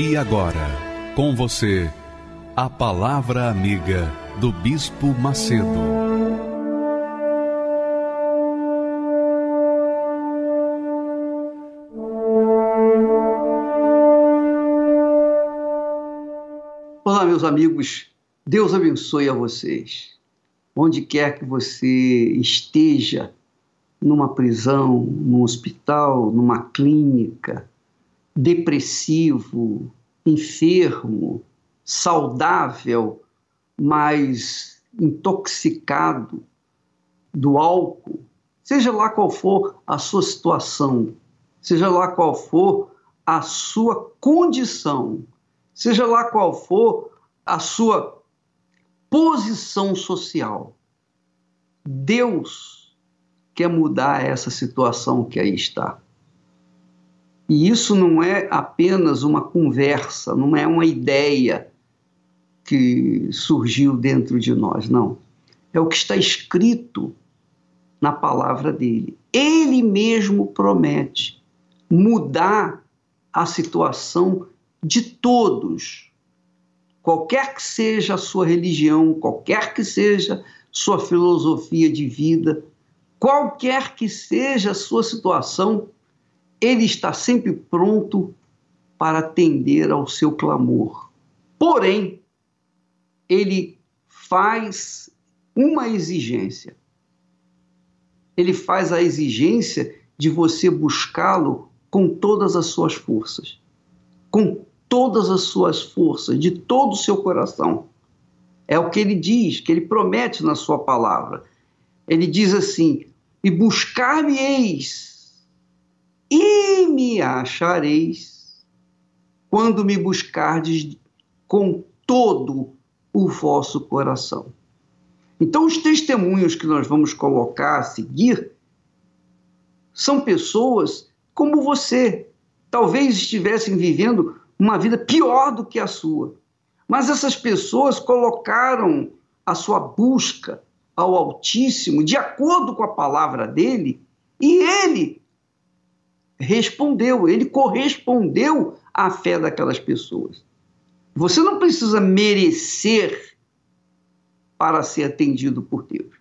E agora, com você, a Palavra Amiga do Bispo Macedo. Olá, meus amigos, Deus abençoe a vocês. Onde quer que você esteja, numa prisão, num hospital, numa clínica, depressivo, enfermo, saudável, mas intoxicado do álcool, seja lá qual for a sua situação, seja lá qual for a sua condição, seja lá qual for a sua posição social. Deus quer mudar essa situação que aí está. E isso não é apenas uma conversa, não é uma ideia que surgiu dentro de nós, não. É o que está escrito na palavra dele. Ele mesmo promete mudar a situação de todos, qualquer que seja a sua religião, qualquer que seja sua filosofia de vida, qualquer que seja a sua situação ele está sempre pronto para atender ao seu clamor. Porém, ele faz uma exigência. Ele faz a exigência de você buscá-lo com todas as suas forças, com todas as suas forças, de todo o seu coração. É o que ele diz, que ele promete na sua palavra. Ele diz assim: E buscar-me-eis e me achareis quando me buscardes com todo o vosso coração. Então, os testemunhos que nós vamos colocar a seguir são pessoas como você, talvez estivessem vivendo uma vida pior do que a sua. Mas essas pessoas colocaram a sua busca ao Altíssimo de acordo com a palavra dele, e ele respondeu, ele correspondeu à fé daquelas pessoas. Você não precisa merecer para ser atendido por Deus,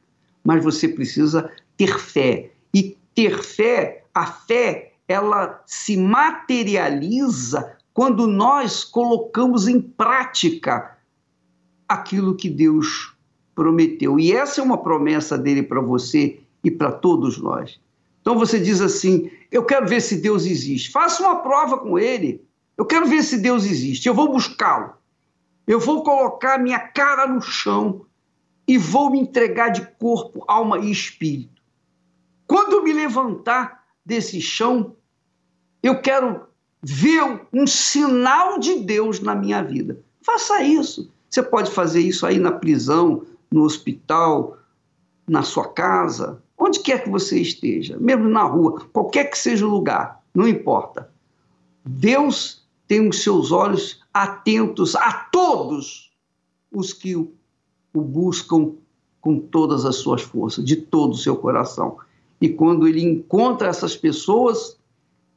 mas você precisa ter fé. E ter fé, a fé, ela se materializa quando nós colocamos em prática aquilo que Deus prometeu. E essa é uma promessa dele para você e para todos nós. Então você diz assim: eu quero ver se Deus existe. Faça uma prova com ele. Eu quero ver se Deus existe. Eu vou buscá-lo. Eu vou colocar minha cara no chão e vou me entregar de corpo, alma e espírito. Quando me levantar desse chão, eu quero ver um sinal de Deus na minha vida. Faça isso. Você pode fazer isso aí na prisão, no hospital, na sua casa, onde quer que você esteja, mesmo na rua, qualquer que seja o lugar, não importa. Deus tem os seus olhos atentos a todos os que o, buscam com todas as suas forças, de todo o seu coração. E quando ele encontra essas pessoas,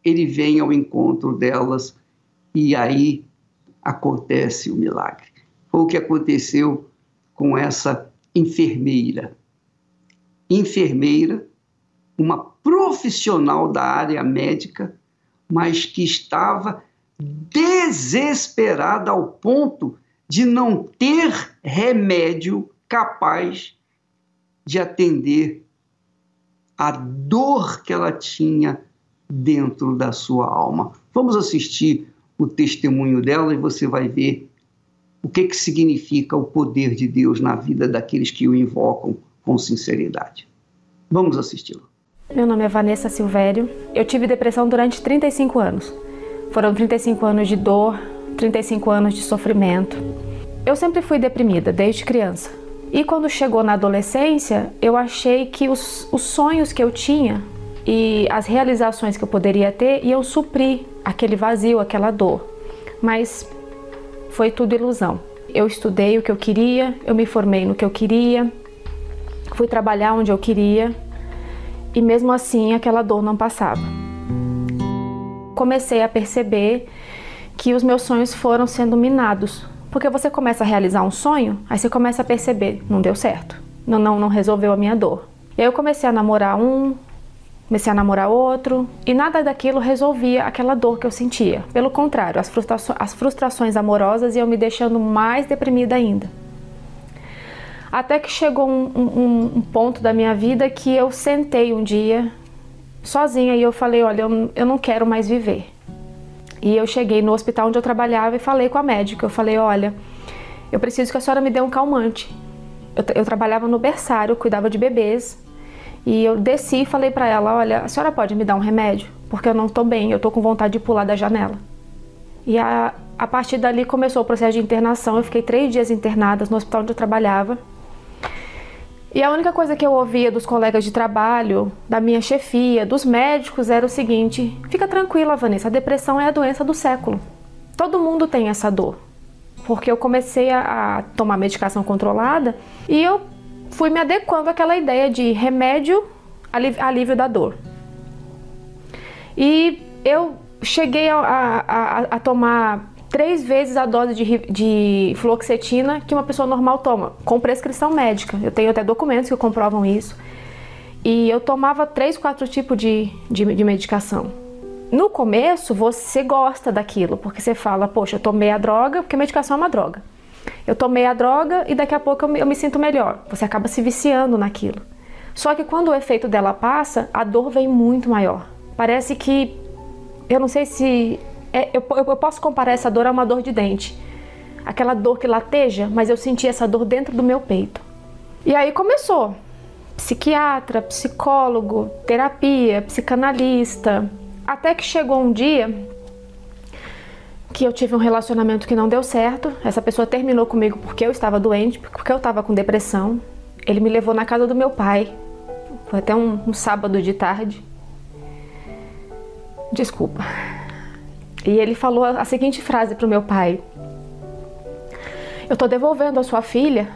ele vem ao encontro delas e aí acontece o milagre. Foi o que aconteceu com essa enfermeira enfermeira, uma profissional da área médica, mas que estava desesperada ao ponto de não ter remédio capaz de atender a dor que ela tinha dentro da sua alma. Vamos assistir o testemunho dela e você vai ver o que, que significa o poder de Deus na vida daqueles que o invocam com sinceridade. Vamos assisti-lo. Meu nome é Vanessa Silvério. Eu tive depressão durante 35 anos. Foram 35 anos de dor, 35 anos de sofrimento. Eu sempre fui deprimida, desde criança. E quando chegou na adolescência, eu achei que os, os sonhos que eu tinha e as realizações que eu poderia ter iam suprir aquele vazio, aquela dor. Mas foi tudo ilusão. Eu estudei o que eu queria, eu me formei no que eu queria, fui trabalhar onde eu queria e mesmo assim aquela dor não passava. Comecei a perceber que os meus sonhos foram sendo minados, porque você começa a realizar um sonho, aí você começa a perceber, não deu certo, não, não, não resolveu a minha dor. E aí eu comecei a namorar um, comecei a namorar outro, e nada daquilo resolvia aquela dor que eu sentia. Pelo contrário, as, frustrações, as frustrações amorosas iam me deixando mais deprimida ainda. Até que chegou um, um, um ponto da minha vida que eu sentei um dia sozinha e eu falei: Olha, eu, eu não quero mais viver. E eu cheguei no hospital onde eu trabalhava e falei com a médica. Eu falei: Olha, eu preciso que a senhora me dê um calmante. Eu, eu trabalhava no berçário, cuidava de bebês. E eu desci e falei para ela: Olha, a senhora pode me dar um remédio? Porque eu não estou bem, eu estou com vontade de pular da janela. E a, a partir dali começou o processo de internação. Eu fiquei três dias internada no hospital onde eu trabalhava. E a única coisa que eu ouvia dos colegas de trabalho, da minha chefia, dos médicos era o seguinte: fica tranquila, Vanessa, a depressão é a doença do século. Todo mundo tem essa dor. Porque eu comecei a, a tomar medicação controlada e eu fui me adequando àquela ideia de remédio, alívio da dor. E eu cheguei a, a, a tomar três vezes a dose de, de fluoxetina que uma pessoa normal toma, com prescrição médica. Eu tenho até documentos que comprovam isso. E eu tomava três, quatro tipos de, de, de medicação. No começo, você gosta daquilo, porque você fala, poxa, eu tomei a droga, porque a medicação é uma droga. Eu tomei a droga e daqui a pouco eu me, eu me sinto melhor. Você acaba se viciando naquilo. Só que quando o efeito dela passa, a dor vem muito maior. Parece que, eu não sei se é, eu, eu posso comparar essa dor a uma dor de dente. Aquela dor que lateja, mas eu senti essa dor dentro do meu peito. E aí começou. Psiquiatra, psicólogo, terapia, psicanalista. Até que chegou um dia que eu tive um relacionamento que não deu certo. Essa pessoa terminou comigo porque eu estava doente, porque eu estava com depressão. Ele me levou na casa do meu pai. Foi até um, um sábado de tarde. Desculpa. E ele falou a seguinte frase para o meu pai: Eu estou devolvendo a sua filha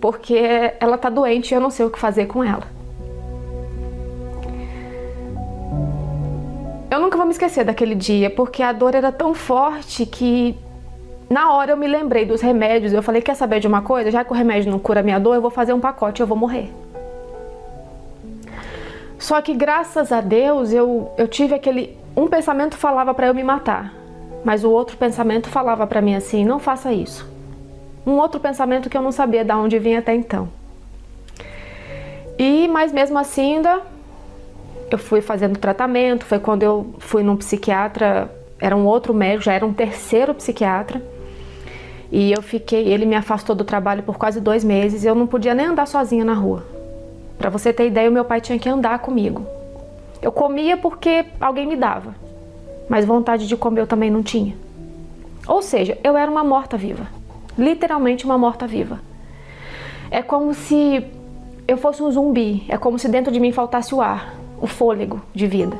porque ela está doente e eu não sei o que fazer com ela. Eu nunca vou me esquecer daquele dia porque a dor era tão forte que na hora eu me lembrei dos remédios. Eu falei: Quer saber de uma coisa? Já que o remédio não cura a minha dor, eu vou fazer um pacote e eu vou morrer. Só que graças a Deus eu, eu tive aquele um pensamento falava para eu me matar, mas o outro pensamento falava para mim assim: não faça isso. Um outro pensamento que eu não sabia de onde vinha até então. E, mas mesmo assim, ainda eu fui fazendo tratamento. Foi quando eu fui num psiquiatra, era um outro médico, já era um terceiro psiquiatra. E eu fiquei, ele me afastou do trabalho por quase dois meses. Eu não podia nem andar sozinha na rua. Para você ter ideia, o meu pai tinha que andar comigo. Eu comia porque alguém me dava, mas vontade de comer eu também não tinha. Ou seja, eu era uma morta-viva, literalmente uma morta-viva. É como se eu fosse um zumbi, é como se dentro de mim faltasse o ar, o fôlego de vida.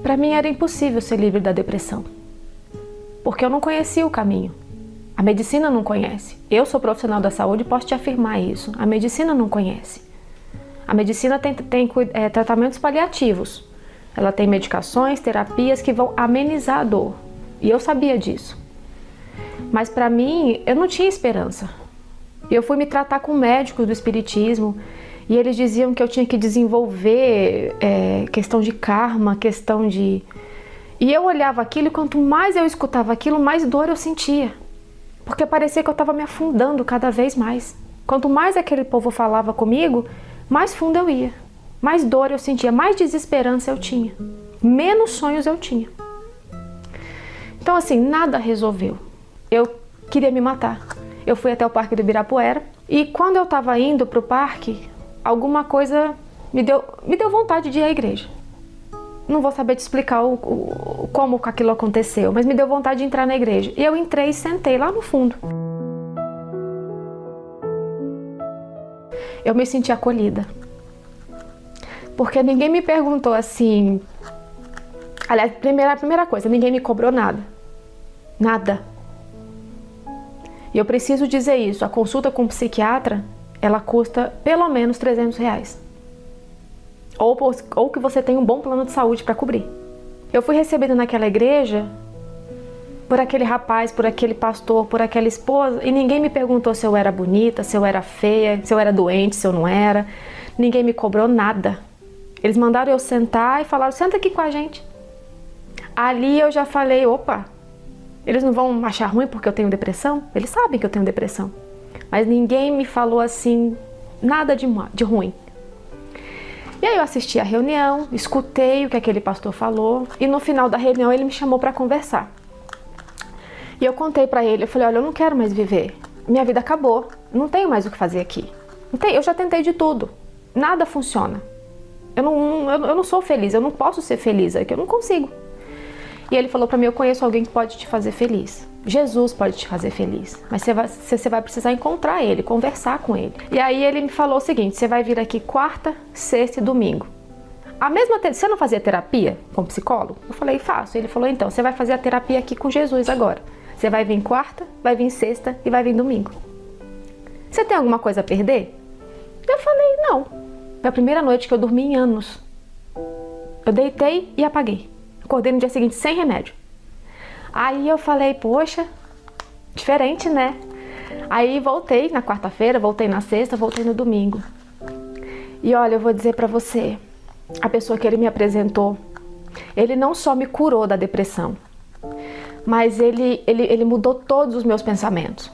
Para mim era impossível ser livre da depressão, porque eu não conhecia o caminho. A medicina não conhece. Eu sou profissional da saúde e posso te afirmar isso. A medicina não conhece. A medicina tem, tem é, tratamentos paliativos. Ela tem medicações, terapias que vão amenizar a dor. E eu sabia disso. Mas para mim, eu não tinha esperança. Eu fui me tratar com médicos do espiritismo e eles diziam que eu tinha que desenvolver é, questão de karma, questão de. E eu olhava aquilo e quanto mais eu escutava aquilo, mais dor eu sentia. Porque parecia que eu estava me afundando cada vez mais. Quanto mais aquele povo falava comigo, mais fundo eu ia, mais dor eu sentia, mais desesperança eu tinha, menos sonhos eu tinha. Então, assim, nada resolveu. Eu queria me matar. Eu fui até o Parque do Ibirapuera e quando eu estava indo para o parque, alguma coisa me deu, me deu vontade de ir à igreja. não vou saber te explicar o, o, como aquilo aconteceu, mas me deu vontade de entrar na igreja. E eu entrei e sentei lá no fundo. Eu me senti acolhida. Porque ninguém me perguntou assim. Aliás, primeira, primeira coisa, ninguém me cobrou nada. Nada. E eu preciso dizer isso: a consulta com o psiquiatra ela custa pelo menos 300 reais ou, ou que você tem um bom plano de saúde para cobrir. Eu fui recebida naquela igreja por aquele rapaz, por aquele pastor, por aquela esposa, e ninguém me perguntou se eu era bonita, se eu era feia, se eu era doente, se eu não era. Ninguém me cobrou nada. Eles mandaram eu sentar e falaram: senta aqui com a gente. Ali eu já falei: opa, eles não vão achar ruim porque eu tenho depressão? Eles sabem que eu tenho depressão. Mas ninguém me falou assim, nada de, de ruim. E aí eu assisti a reunião, escutei o que aquele pastor falou e no final da reunião ele me chamou para conversar. E eu contei para ele, eu falei, olha, eu não quero mais viver. Minha vida acabou, não tenho mais o que fazer aqui. Eu já tentei de tudo, nada funciona. Eu não, eu, não sou feliz, eu não posso ser feliz aqui, eu não consigo. E ele falou para mim, eu conheço alguém que pode te fazer feliz. Jesus pode te fazer feliz, mas você vai, você vai precisar encontrar ele, conversar com ele. E aí ele me falou o seguinte: você vai vir aqui quarta, sexta e domingo. A mesma você não fazia terapia com psicólogo? Eu falei, faço. Ele falou, então, você vai fazer a terapia aqui com Jesus agora. Você vai vir quarta, vai vir sexta e vai vir domingo. Você tem alguma coisa a perder? Eu falei, não. Foi a primeira noite que eu dormi em anos. Eu deitei e apaguei. Acordei no dia seguinte sem remédio. Aí eu falei, poxa, diferente, né? Aí voltei na quarta-feira, voltei na sexta, voltei no domingo. E olha, eu vou dizer para você, a pessoa que ele me apresentou, ele não só me curou da depressão, mas ele, ele, ele mudou todos os meus pensamentos.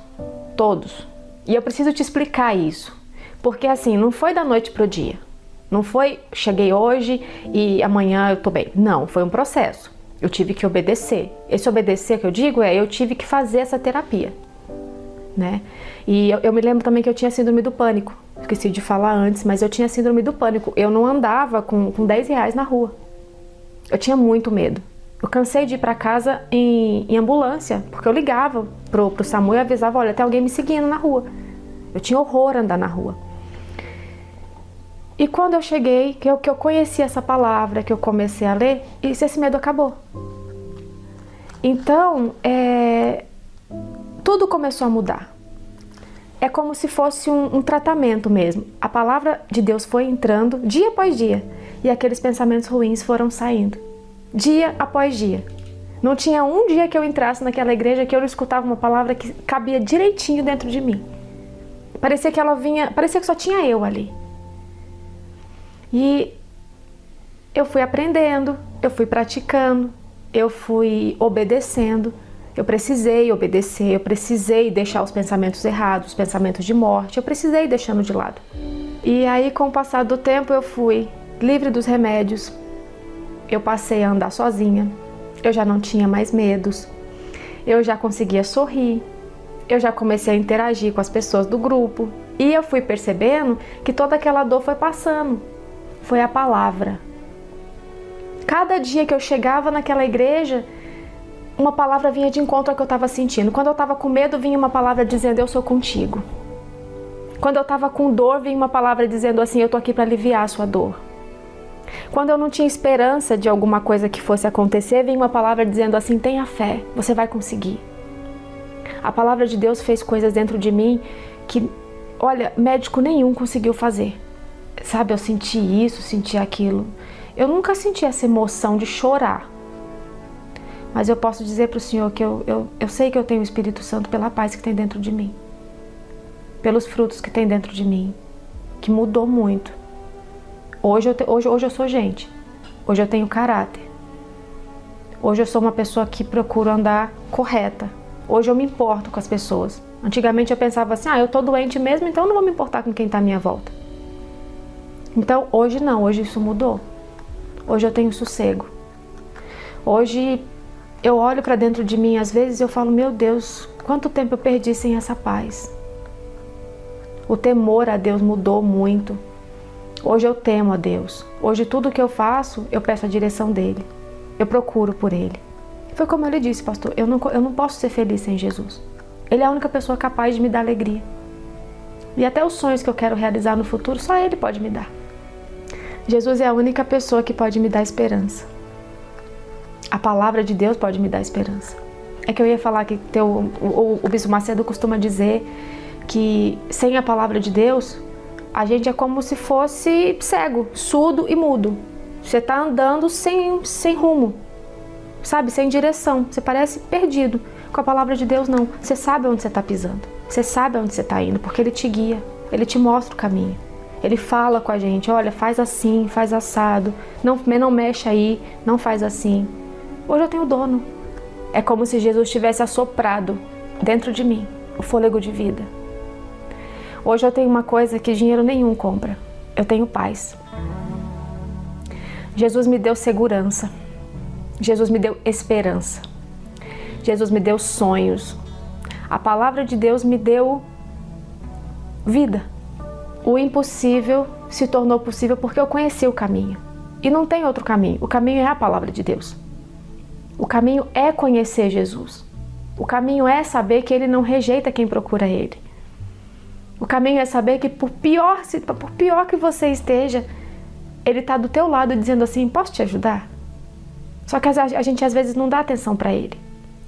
Todos. E eu preciso te explicar isso. Porque assim, não foi da noite pro dia. Não foi cheguei hoje e amanhã eu tô bem. Não, foi um processo. Eu tive que obedecer. Esse obedecer que eu digo é eu tive que fazer essa terapia, né? E eu, eu, me lembro também que eu tinha síndrome do pânico. Esqueci de falar antes, mas eu tinha síndrome do pânico. Eu não andava com, com 10 reais na rua. Eu tinha muito medo. Eu cansei de ir para casa em, em, ambulância, porque eu ligava pro, pro SAMU e avisava, olha, tem alguém me seguindo na rua. Eu tinha horror andar na rua. E quando eu cheguei, que eu, que eu conheci essa palavra, que eu comecei a ler, esse medo acabou. Então, é, tudo começou a mudar. É como se fosse um, um tratamento mesmo. A palavra de Deus foi entrando dia após dia e aqueles pensamentos ruins foram saindo, dia após dia. Não tinha um dia que eu entrasse naquela igreja que eu não escutava uma palavra que cabia direitinho dentro de mim. Parecia que ela vinha, parecia que só tinha eu ali. E eu fui aprendendo, eu fui praticando, eu fui obedecendo. Eu precisei obedecer, eu precisei deixar os pensamentos errados, os pensamentos de morte, eu precisei deixando de lado. E aí, com o passar do tempo, eu fui livre dos remédios, eu passei a andar sozinha, eu já não tinha mais medos, eu já conseguia sorrir, eu já comecei a interagir com as pessoas do grupo e eu fui percebendo que toda aquela dor foi passando foi a palavra. Cada dia que eu chegava naquela igreja, uma palavra vinha de encontro ao que eu estava sentindo. Quando eu estava com medo, vinha uma palavra dizendo: Eu sou contigo. Quando eu estava com dor, vinha uma palavra dizendo assim: Eu estou aqui para aliviar a sua dor. Quando eu não tinha esperança de alguma coisa que fosse acontecer, vinha uma palavra dizendo assim: Tenha fé, você vai conseguir. A palavra de Deus fez coisas dentro de mim que, olha, médico nenhum conseguiu fazer sabe, eu senti isso, senti aquilo. Eu nunca senti essa emoção de chorar. Mas eu posso dizer para o Senhor que eu, eu, eu sei que eu tenho o Espírito Santo pela paz que tem dentro de mim, pelos frutos que tem dentro de mim, que mudou muito. Hoje eu, te, hoje, hoje eu sou gente, hoje eu tenho caráter. Hoje eu sou uma pessoa que procuro andar correta. Hoje eu me importo com as pessoas. Antigamente eu pensava assim: ah, eu tô doente mesmo, então não vou me importar com quem está à minha volta. Então hoje não, hoje isso mudou. Hoje eu tenho sossego. Hoje eu olho para dentro de mim às vezes e eu falo: "Meu Deus, quanto tempo eu perdi sem essa paz?" O temor a Deus mudou muito. Hoje eu temo a Deus. Hoje tudo que eu faço, eu peço a direção dele. Eu procuro por ele. Foi como ele disse, pastor, eu não, eu não posso ser feliz sem Jesus. Ele é a única pessoa capaz de me dar alegria. E até os sonhos que eu quero realizar no futuro, só Ele pode me dar. Jesus é a única pessoa que pode me dar esperança. A palavra de Deus pode me dar esperança. É que eu ia falar que teu, o, o Bispo Macedo costuma dizer que sem a palavra de Deus, a gente é como se fosse cego, surdo e mudo. Você está andando sem, sem rumo, sabe? Sem direção. Você parece perdido. Com a palavra de Deus, não. Você sabe onde você está pisando. Você sabe onde você está indo, porque Ele te guia. Ele te mostra o caminho. Ele fala com a gente: olha, faz assim, faz assado. Não, não mexe aí, não faz assim. Hoje eu tenho dono. É como se Jesus tivesse assoprado dentro de mim o fôlego de vida. Hoje eu tenho uma coisa que dinheiro nenhum compra. Eu tenho paz. Jesus me deu segurança. Jesus me deu esperança. Jesus me deu sonhos. A palavra de Deus me deu vida. O impossível se tornou possível porque eu conheci o caminho. E não tem outro caminho. O caminho é a palavra de Deus. O caminho é conhecer Jesus. O caminho é saber que ele não rejeita quem procura ele. O caminho é saber que por pior, por pior que você esteja, ele está do teu lado dizendo assim: "Posso te ajudar?" Só que a gente às vezes não dá atenção para ele.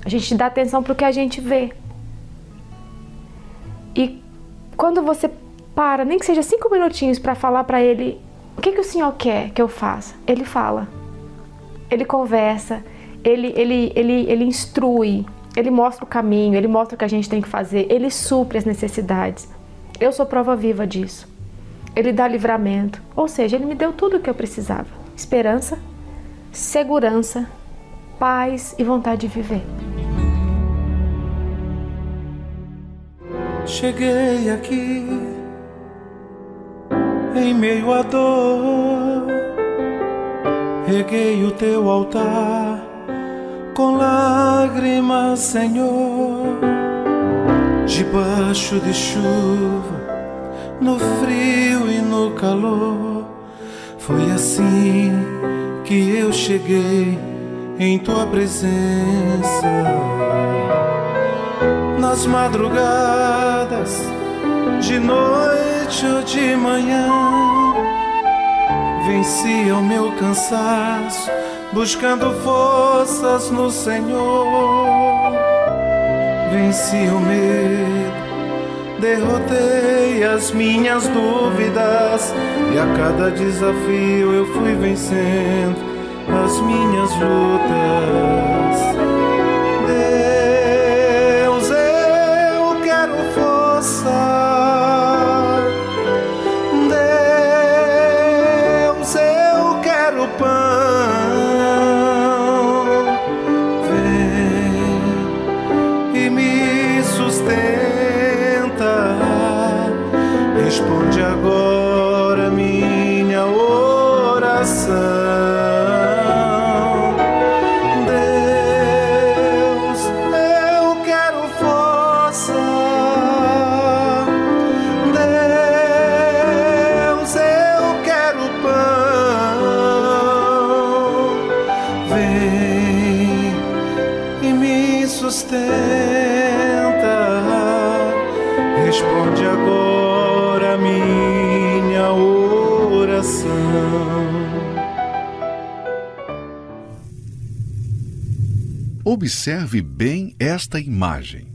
A gente dá atenção para o que a gente vê. E quando você para, nem que seja cinco minutinhos para falar para ele o que, que o senhor quer que eu faça, ele fala. Ele conversa, ele, ele, ele, ele instrui, ele mostra o caminho, ele mostra o que a gente tem que fazer, ele supre as necessidades. Eu sou prova viva disso. Ele dá livramento, ou seja, ele me deu tudo o que eu precisava: esperança, segurança, paz e vontade de viver. Cheguei aqui em meio à dor, reguei o teu altar com lágrimas, Senhor, debaixo de chuva, no frio e no calor. Foi assim que eu cheguei em tua presença nas madrugadas, de noite ou de manhã. Vencia o meu cansaço, buscando forças no Senhor. Venci o medo, derrotei as minhas dúvidas, e a cada desafio eu fui vencendo as minhas lutas. Observe bem esta imagem.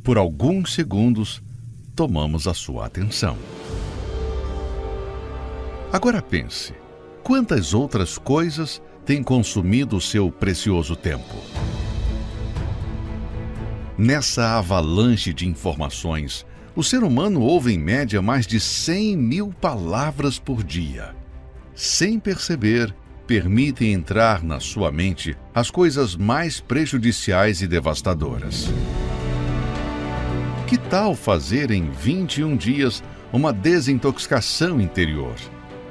Por alguns segundos, tomamos a sua atenção. Agora pense: quantas outras coisas têm consumido o seu precioso tempo? Nessa avalanche de informações, o ser humano ouve em média mais de 100 mil palavras por dia. Sem perceber, permitem entrar na sua mente as coisas mais prejudiciais e devastadoras. Que tal fazer em 21 dias uma desintoxicação interior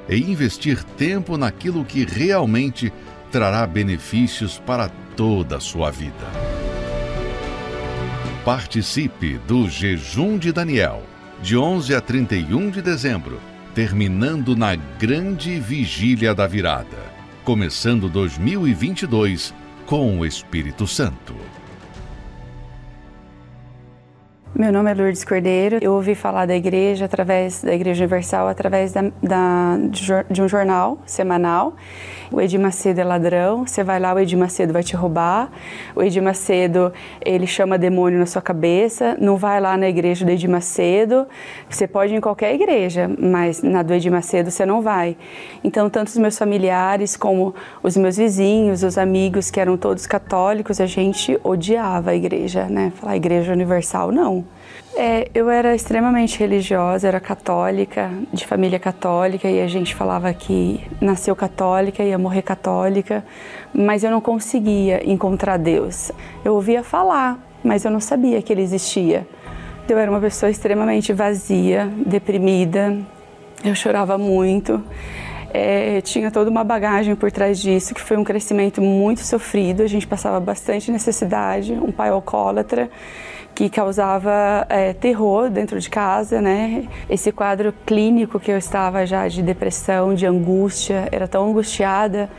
e investir tempo naquilo que realmente trará benefícios para toda a sua vida? Participe do Jejum de Daniel de 11 a 31 de dezembro, terminando na grande vigília da virada, começando 2022 com o Espírito Santo. Meu nome é Lourdes Cordeiro. Eu ouvi falar da igreja através da Igreja Universal através da, da, de um jornal semanal. O Edir Macedo é ladrão. Você vai lá, o Edir Macedo vai te roubar. O Edir Macedo ele chama demônio na sua cabeça. Não vai lá na igreja do Edir Macedo. Você pode ir em qualquer igreja, mas na do Edir Macedo você não vai. Então, tanto os meus familiares como os meus vizinhos, os amigos que eram todos católicos, a gente odiava a igreja, né? Falar Igreja Universal, não. É, eu era extremamente religiosa, era católica, de família católica, e a gente falava que nasceu católica, ia morrer católica, mas eu não conseguia encontrar Deus. Eu ouvia falar, mas eu não sabia que ele existia. Eu era uma pessoa extremamente vazia, deprimida, eu chorava muito. É, tinha toda uma bagagem por trás disso, que foi um crescimento muito sofrido. A gente passava bastante necessidade, um pai alcoólatra que causava é, terror dentro de casa, né? Esse quadro clínico que eu estava já de depressão, de angústia, era tão angustiada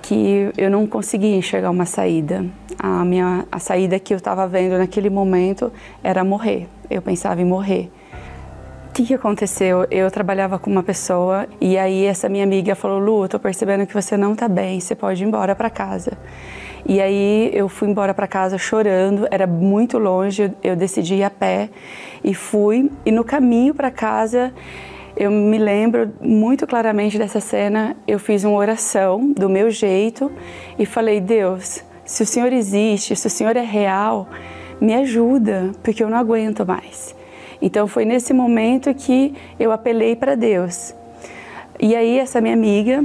que eu não conseguia enxergar uma saída. A minha a saída que eu estava vendo naquele momento era morrer. Eu pensava em morrer. O que, que aconteceu? Eu trabalhava com uma pessoa e aí essa minha amiga falou: Lu, eu tô percebendo que você não está bem, você pode ir embora para casa. E aí eu fui embora para casa chorando, era muito longe, eu decidi ir a pé e fui. E no caminho para casa, eu me lembro muito claramente dessa cena. Eu fiz uma oração do meu jeito e falei: Deus, se o Senhor existe, se o Senhor é real, me ajuda, porque eu não aguento mais. Então foi nesse momento que eu apelei para Deus. E aí essa minha amiga,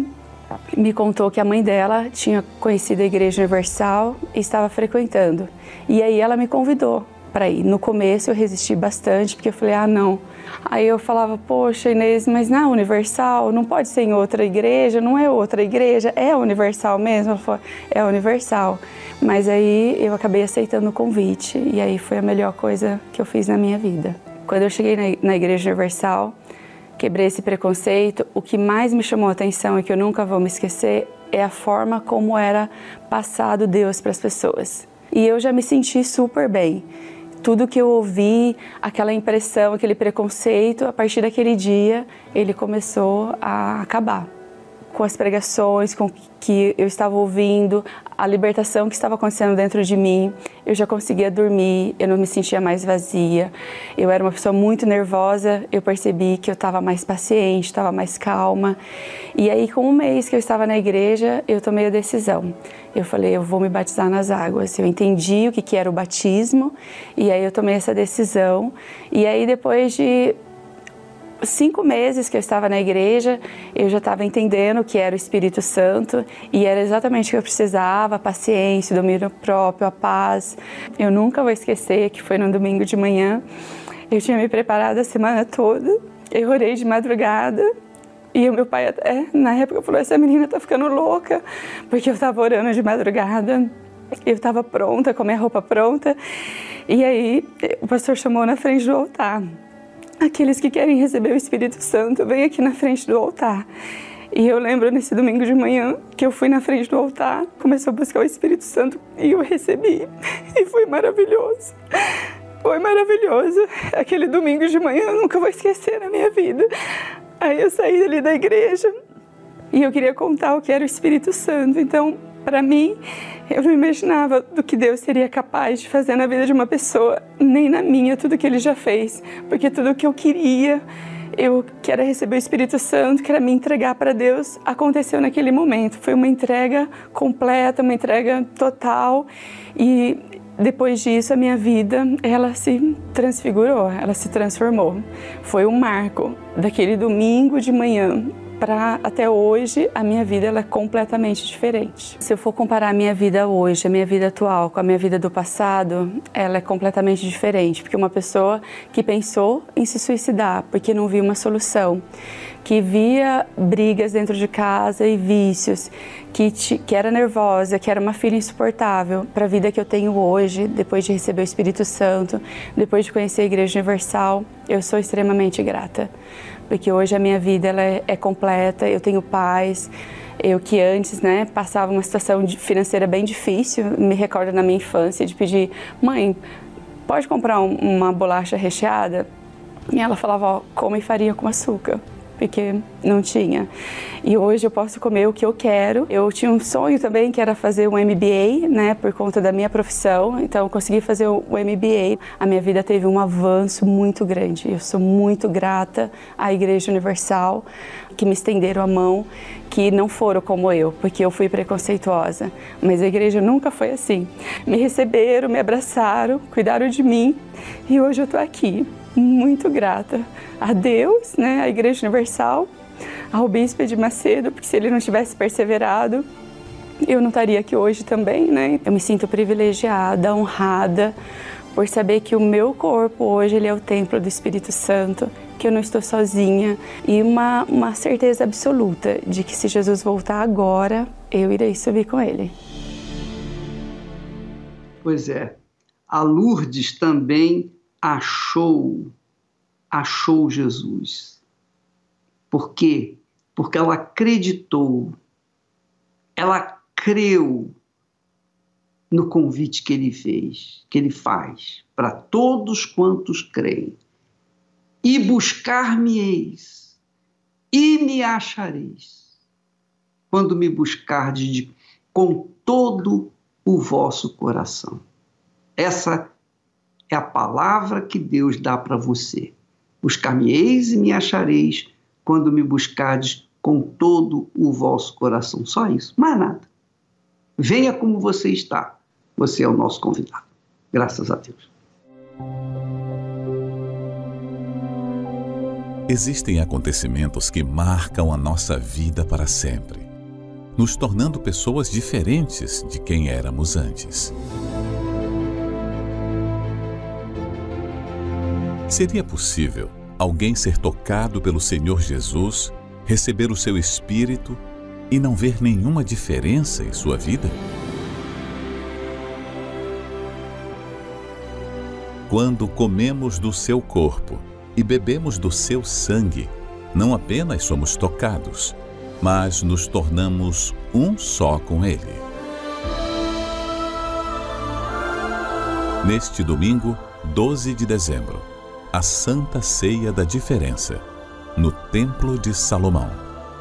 me contou que a mãe dela tinha conhecido a Igreja Universal e estava frequentando. E aí ela me convidou para ir. No começo eu resisti bastante, porque eu falei, ah, não. Aí eu falava, poxa, Inês, mas não é Universal, não pode ser em outra igreja, não é outra igreja, é Universal mesmo? Ela falou, é Universal. Mas aí eu acabei aceitando o convite e aí foi a melhor coisa que eu fiz na minha vida. Quando eu cheguei na, na Igreja Universal, quebrei esse preconceito, o que mais me chamou a atenção e que eu nunca vou me esquecer é a forma como era passado Deus para as pessoas. E eu já me senti super bem. Tudo que eu ouvi, aquela impressão, aquele preconceito, a partir daquele dia, ele começou a acabar com as pregações, com que eu estava ouvindo, a libertação que estava acontecendo dentro de mim. Eu já conseguia dormir, eu não me sentia mais vazia. Eu era uma pessoa muito nervosa, eu percebi que eu estava mais paciente, estava mais calma. E aí, com um mês que eu estava na igreja, eu tomei a decisão. Eu falei, eu vou me batizar nas águas. Eu entendi o que era o batismo e aí eu tomei essa decisão. E aí, depois de cinco meses que eu estava na igreja, eu já estava entendendo que era o Espírito Santo e era exatamente o que eu precisava: a paciência, o domínio próprio, a paz. Eu nunca vou esquecer que foi no domingo de manhã. Eu tinha me preparado a semana toda, eu orei de madrugada. E o meu pai até, na época, falou: essa menina tá ficando louca, porque eu estava orando de madrugada. Eu estava pronta, com a minha roupa pronta. E aí, o pastor chamou na frente do altar. Aqueles que querem receber o Espírito Santo, vem aqui na frente do altar. E eu lembro nesse domingo de manhã que eu fui na frente do altar, começou a buscar o Espírito Santo e eu recebi. E foi maravilhoso. Foi maravilhoso. Aquele domingo de manhã eu nunca vou esquecer na minha vida. Aí eu saí ali da igreja e eu queria contar o que era o Espírito Santo. Então, para mim, eu não imaginava do que Deus seria capaz de fazer na vida de uma pessoa, nem na minha, tudo que Ele já fez. Porque tudo que eu queria, eu que era receber o Espírito Santo, que era me entregar para Deus, aconteceu naquele momento. Foi uma entrega completa, uma entrega total. E depois disso, a minha vida, ela se transfigurou, ela se transformou. Foi um marco daquele domingo de manhã para até hoje a minha vida ela é completamente diferente. Se eu for comparar a minha vida hoje, a minha vida atual com a minha vida do passado, ela é completamente diferente, porque uma pessoa que pensou em se suicidar porque não viu uma solução, que via brigas dentro de casa e vícios, que, te, que era nervosa, que era uma filha insuportável para a vida que eu tenho hoje, depois de receber o Espírito Santo, depois de conhecer a Igreja Universal, eu sou extremamente grata, porque hoje a minha vida ela é, é completa, eu tenho paz. Eu que antes, né, passava uma situação financeira bem difícil, me recordo na minha infância de pedir, mãe, pode comprar um, uma bolacha recheada? E ela falava, ó, come farinha com açúcar porque não tinha. E hoje eu posso comer o que eu quero. Eu tinha um sonho também que era fazer um MBA, né, por conta da minha profissão. Então eu consegui fazer o MBA. A minha vida teve um avanço muito grande. Eu sou muito grata à Igreja Universal que me estenderam a mão, que não foram como eu, porque eu fui preconceituosa. Mas a igreja nunca foi assim. Me receberam, me abraçaram, cuidaram de mim e hoje eu estou aqui muito grata a Deus, né, à Igreja Universal, ao Bispo de Macedo, porque se ele não tivesse perseverado, eu não estaria aqui hoje também, né? Eu me sinto privilegiada, honrada por saber que o meu corpo hoje ele é o templo do Espírito Santo, que eu não estou sozinha e uma, uma certeza absoluta de que se Jesus voltar agora, eu irei subir com ele. Pois é, a Lourdes também achou, achou Jesus. Por quê? Porque ela acreditou, ela creu no convite que ele fez, que ele faz para todos quantos creem. E buscar-me-eis, e me achareis, quando me buscardes de, com todo o vosso coração. Essa é a palavra que Deus dá para você. Buscar-me-eis e me achareis quando me buscardes com todo o vosso coração. Só isso, mais nada. Venha como você está. Você é o nosso convidado. Graças a Deus. Existem acontecimentos que marcam a nossa vida para sempre, nos tornando pessoas diferentes de quem éramos antes. Seria possível alguém ser tocado pelo Senhor Jesus, receber o seu Espírito e não ver nenhuma diferença em sua vida? Quando comemos do seu corpo e bebemos do seu sangue, não apenas somos tocados, mas nos tornamos um só com Ele. Neste domingo, 12 de dezembro, a Santa Ceia da Diferença, no Templo de Salomão,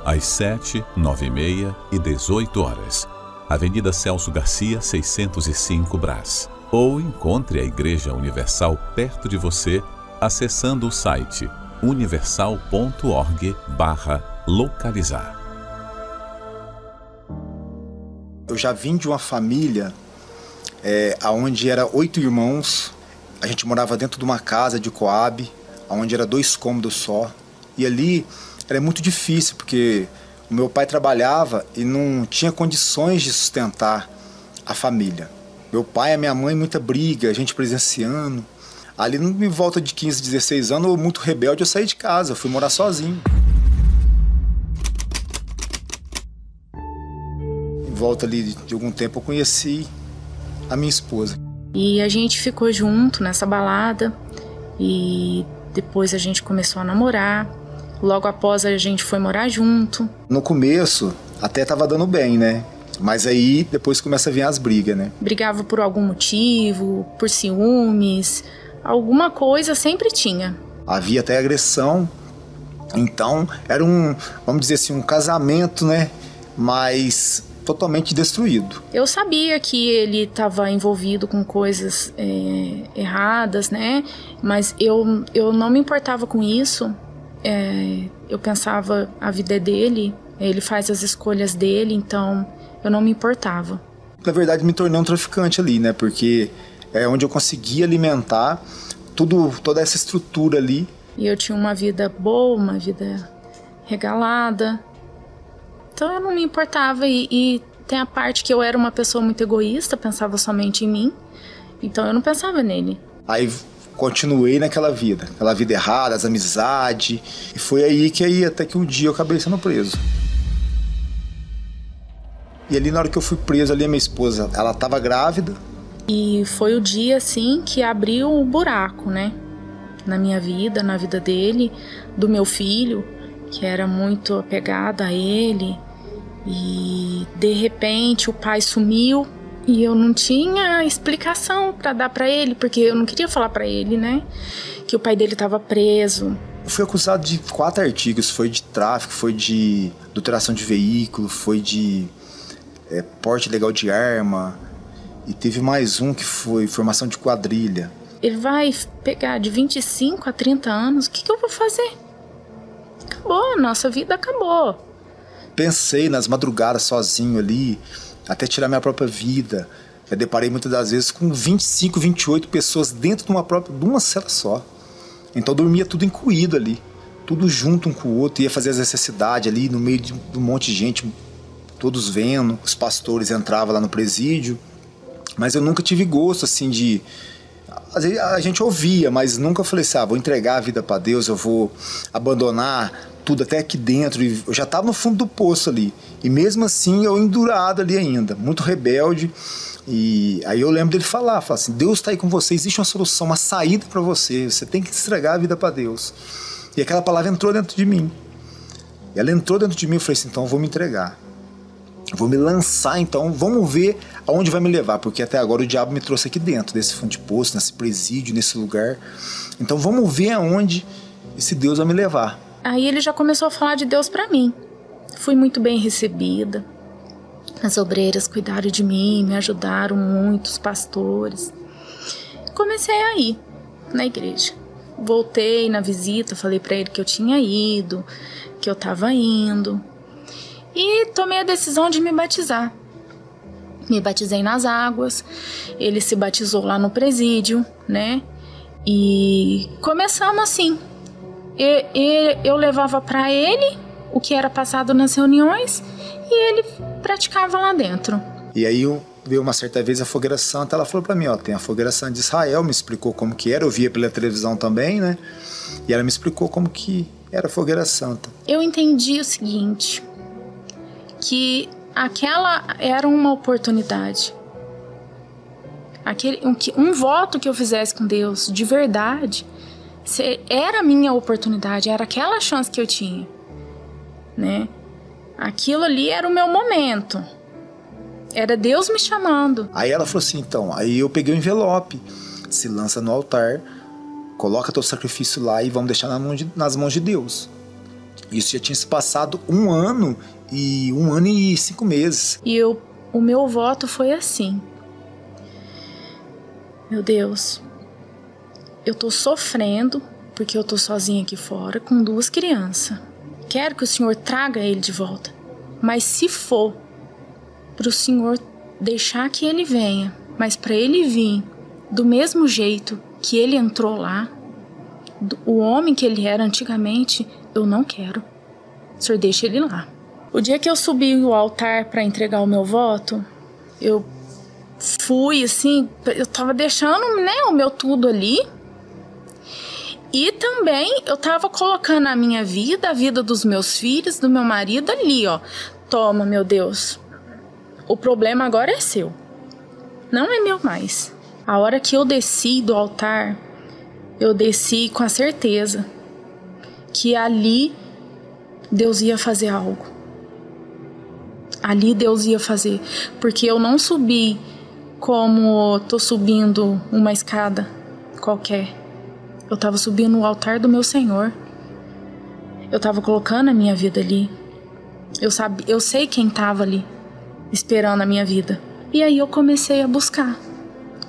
às 7, 9 e meia e 18 horas. Avenida Celso Garcia, 605 Brás. Ou encontre a Igreja Universal perto de você acessando o site universal.org barra localizar. Eu já vim de uma família é, onde era oito irmãos a gente morava dentro de uma casa de Coab, onde era dois cômodos só. E ali era muito difícil, porque o meu pai trabalhava e não tinha condições de sustentar a família. Meu pai e a minha mãe, muita briga, a gente presenciando. Ali, em volta de 15, 16 anos, eu, muito rebelde, eu saí de casa, fui morar sozinho. Em volta ali de algum tempo, eu conheci a minha esposa. E a gente ficou junto nessa balada e depois a gente começou a namorar. Logo após a gente foi morar junto. No começo até tava dando bem, né? Mas aí depois começa a vir as brigas, né? Brigava por algum motivo, por ciúmes, alguma coisa sempre tinha. Havia até agressão. Então era um, vamos dizer assim, um casamento, né? Mas totalmente destruído. Eu sabia que ele estava envolvido com coisas é, erradas, né? Mas eu, eu não me importava com isso. É, eu pensava a vida é dele, ele faz as escolhas dele, então eu não me importava. Na verdade, me tornei um traficante ali, né? Porque é onde eu conseguia alimentar tudo, toda essa estrutura ali. E eu tinha uma vida boa, uma vida regalada, então eu não me importava e, e tem a parte que eu era uma pessoa muito egoísta, pensava somente em mim. Então eu não pensava nele. Aí continuei naquela vida, aquela vida errada, as amizades. E foi aí que aí até que um dia eu acabei sendo preso. E ali na hora que eu fui preso ali a minha esposa, ela estava grávida. E foi o dia assim que abriu o um buraco, né? Na minha vida, na vida dele, do meu filho, que era muito apegada a ele. E de repente o pai sumiu e eu não tinha explicação para dar para ele, porque eu não queria falar para ele, né, que o pai dele estava preso. Eu fui acusado de quatro artigos, foi de tráfico, foi de adulteração de veículo, foi de é, porte legal de arma e teve mais um que foi formação de quadrilha. Ele vai pegar de 25 a 30 anos, o que, que eu vou fazer? Acabou, nossa vida acabou. Pensei nas madrugadas sozinho ali, até tirar minha própria vida. Eu deparei muitas das vezes com 25, 28 pessoas dentro de uma própria, de uma cela só. Então dormia tudo incluído ali, tudo junto um com o outro, ia fazer as necessidades ali no meio de um monte de gente, todos vendo. Os pastores entravam lá no presídio, mas eu nunca tive gosto assim de a gente ouvia, mas nunca falei assim, ah, vou entregar a vida para Deus, eu vou abandonar tudo até aqui dentro. E eu já estava no fundo do poço ali. E mesmo assim eu endurado ali ainda, muito rebelde. E aí eu lembro dele falar, falar assim, Deus está aí com você, existe uma solução, uma saída para você, você tem que entregar a vida para Deus. E aquela palavra entrou dentro de mim. E ela entrou dentro de mim, eu falei assim, então eu vou me entregar. vou me lançar, então vamos ver aonde vai me levar, porque até agora o diabo me trouxe aqui dentro desse fundo de poço, nesse presídio, nesse lugar. Então vamos ver aonde esse Deus vai me levar. Aí ele já começou a falar de Deus para mim. Fui muito bem recebida. As obreiras cuidaram de mim, me ajudaram muito, os pastores. Comecei a ir na igreja. Voltei na visita, falei para ele que eu tinha ido, que eu estava indo. E tomei a decisão de me batizar. Me batizei nas águas. Ele se batizou lá no presídio, né? E começamos assim, e, e eu levava para ele o que era passado nas reuniões e ele praticava lá dentro. E aí veio uma certa vez a fogueira santa, ela falou para mim, ó, tem a fogueira santa de Israel, me explicou como que era, eu via pela televisão também, né? E ela me explicou como que era a fogueira santa. Eu entendi o seguinte, que aquela era uma oportunidade. Aquele, um, um voto que eu fizesse com Deus de verdade era a minha oportunidade, era aquela chance que eu tinha, né? Aquilo ali era o meu momento. Era Deus me chamando. Aí ela falou assim, então, aí eu peguei o envelope, se lança no altar, coloca teu sacrifício lá e vamos deixar nas mãos de Deus. Isso já tinha se passado um ano e um ano e cinco meses. E eu, o meu voto foi assim. Meu Deus, eu tô sofrendo porque eu tô sozinha aqui fora com duas crianças. Quero que o Senhor traga ele de volta. Mas se for para o Senhor deixar que ele venha, mas para ele vir do mesmo jeito que ele entrou lá, o homem que ele era antigamente, eu não quero. O Senhor deixa ele lá. O dia que eu subi o altar para entregar o meu voto, eu fui assim, eu tava deixando, né, o meu tudo ali e também eu tava colocando a minha vida, a vida dos meus filhos, do meu marido ali, ó. Toma, meu Deus. O problema agora é seu. Não é meu mais. A hora que eu desci do altar, eu desci com a certeza que ali Deus ia fazer algo. Ali Deus ia fazer, porque eu não subi como tô subindo uma escada qualquer. Eu estava subindo o altar do meu Senhor. Eu estava colocando a minha vida ali. Eu sabe, eu sei quem estava ali esperando a minha vida. E aí eu comecei a buscar.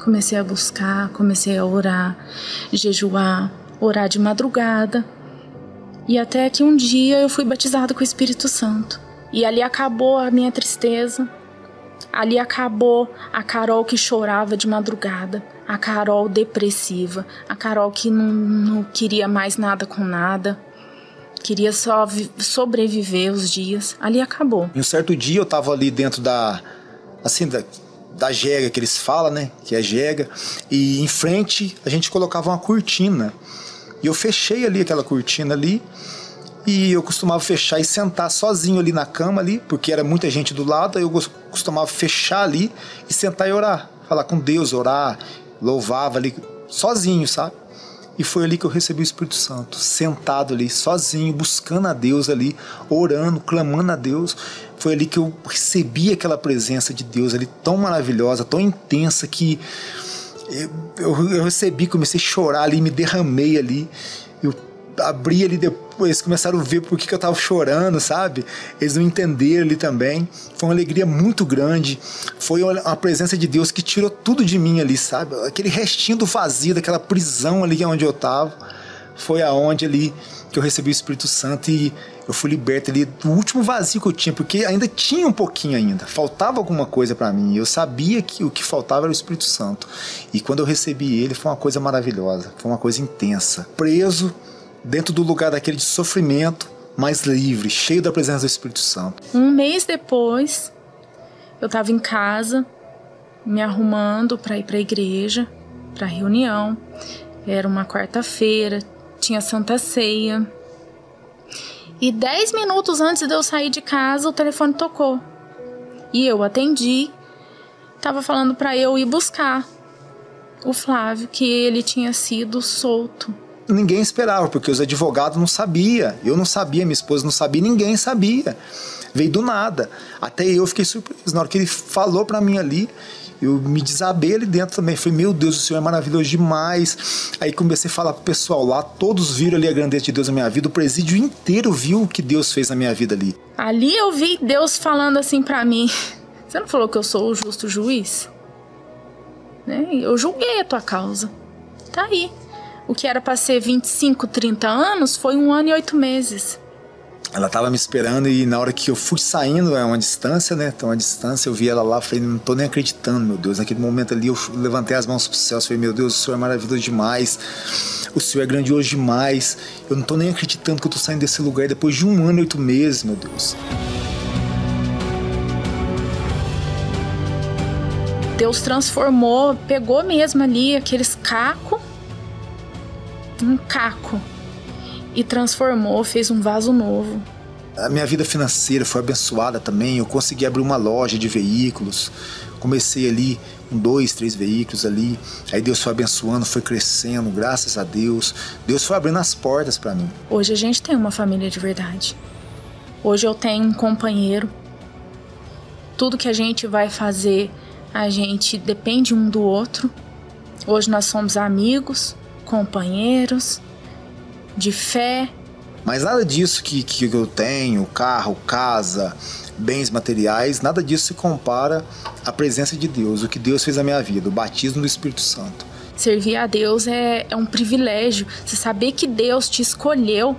Comecei a buscar, comecei a orar, jejuar, orar de madrugada. E até que um dia eu fui batizado com o Espírito Santo. E ali acabou a minha tristeza. Ali acabou a Carol que chorava de madrugada a Carol depressiva, a Carol que não, não queria mais nada com nada, queria só sobreviver os dias. Ali acabou. Em um certo dia eu tava ali dentro da. Assim, da, da jega que eles falam, né? Que é jega. E em frente a gente colocava uma cortina. E eu fechei ali aquela cortina ali. E eu costumava fechar e sentar sozinho ali na cama ali, porque era muita gente do lado, eu costumava fechar ali e sentar e orar, falar com Deus, orar, louvava ali sozinho, sabe? E foi ali que eu recebi o Espírito Santo, sentado ali, sozinho, buscando a Deus ali, orando, clamando a Deus. Foi ali que eu recebi aquela presença de Deus ali tão maravilhosa, tão intensa que eu, eu, eu recebi, comecei a chorar ali, me derramei ali. Eu abri ali depois, começaram a ver por que, eu tava chorando, sabe? Eles não entenderam ali também. Foi uma alegria muito grande. Foi uma presença de Deus que tirou tudo de mim ali, sabe? Aquele restinho do vazio, daquela prisão ali onde eu tava. Foi aonde ali que eu recebi o Espírito Santo e eu fui liberto ali do último vazio que eu tinha, porque ainda tinha um pouquinho ainda, faltava alguma coisa para mim. Eu sabia que o que faltava era o Espírito Santo. E quando eu recebi ele, foi uma coisa maravilhosa, foi uma coisa intensa. Preso dentro do lugar daquele de sofrimento, mais livre, cheio da presença do Espírito Santo. Um mês depois, eu estava em casa, me arrumando para ir para a igreja, para a reunião. Era uma quarta-feira, tinha Santa Ceia. E dez minutos antes de eu sair de casa, o telefone tocou. E eu atendi. Tava falando para eu ir buscar o Flávio, que ele tinha sido solto ninguém esperava, porque os advogados não sabiam, eu não sabia, minha esposa não sabia, ninguém sabia. Veio do nada. Até eu fiquei surpreso. Na hora que ele falou para mim ali, eu me desabei ali dentro também. Falei, meu Deus, o Senhor é maravilhoso demais. Aí comecei a falar pro pessoal lá, todos viram ali a grandeza de Deus na minha vida, o presídio inteiro viu o que Deus fez na minha vida ali. Ali eu vi Deus falando assim para mim: Você não falou que eu sou o justo juiz? Né? Eu julguei a tua causa. Tá aí. O que era para ser 25, 30 anos foi um ano e oito meses. Ela tava me esperando e na hora que eu fui saindo, é uma distância, né? Então, uma distância, eu vi ela lá, falei, não tô nem acreditando, meu Deus. Naquele momento ali, eu levantei as mãos pro céu, falei, meu Deus, o Senhor é maravilhoso demais, o Senhor é grandioso demais. Eu não tô nem acreditando que eu tô saindo desse lugar depois de um ano e oito meses, meu Deus. Deus transformou, pegou mesmo ali aqueles cacos um caco e transformou, fez um vaso novo. A minha vida financeira foi abençoada também. Eu consegui abrir uma loja de veículos. Comecei ali com dois, três veículos ali. Aí Deus foi abençoando, foi crescendo, graças a Deus. Deus foi abrindo as portas para mim. Hoje a gente tem uma família de verdade. Hoje eu tenho um companheiro. Tudo que a gente vai fazer, a gente depende um do outro. Hoje nós somos amigos, companheiros, de fé. Mas nada disso que, que eu tenho, carro, casa, bens materiais, nada disso se compara à presença de Deus, o que Deus fez na minha vida, o batismo do Espírito Santo. Servir a Deus é, é um privilégio. Você saber que Deus te escolheu.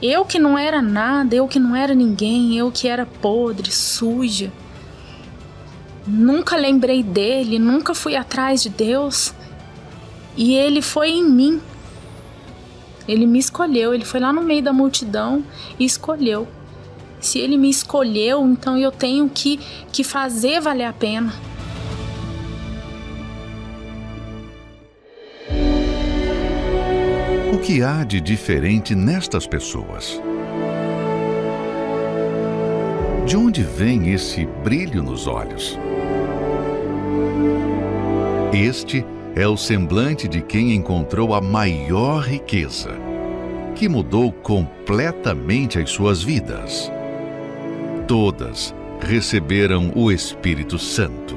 Eu que não era nada, eu que não era ninguém, eu que era podre, suja. Nunca lembrei dele, nunca fui atrás de Deus. E ele foi em mim. Ele me escolheu, ele foi lá no meio da multidão e escolheu. Se ele me escolheu, então eu tenho que, que fazer valer a pena. O que há de diferente nestas pessoas? De onde vem esse brilho nos olhos? Este é é o semblante de quem encontrou a maior riqueza, que mudou completamente as suas vidas. Todas receberam o Espírito Santo.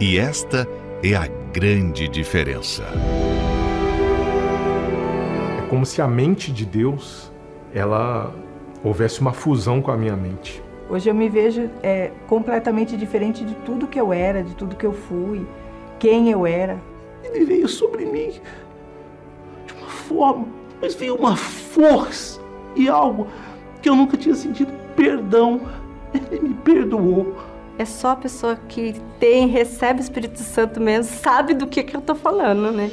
E esta é a grande diferença. É como se a mente de Deus, ela houvesse uma fusão com a minha mente. Hoje eu me vejo é, completamente diferente de tudo que eu era, de tudo que eu fui, quem eu era ele veio sobre mim de uma forma, mas veio uma força e algo que eu nunca tinha sentido perdão. Ele me perdoou. É só a pessoa que tem, recebe o Espírito Santo mesmo, sabe do que, que eu tô falando, né?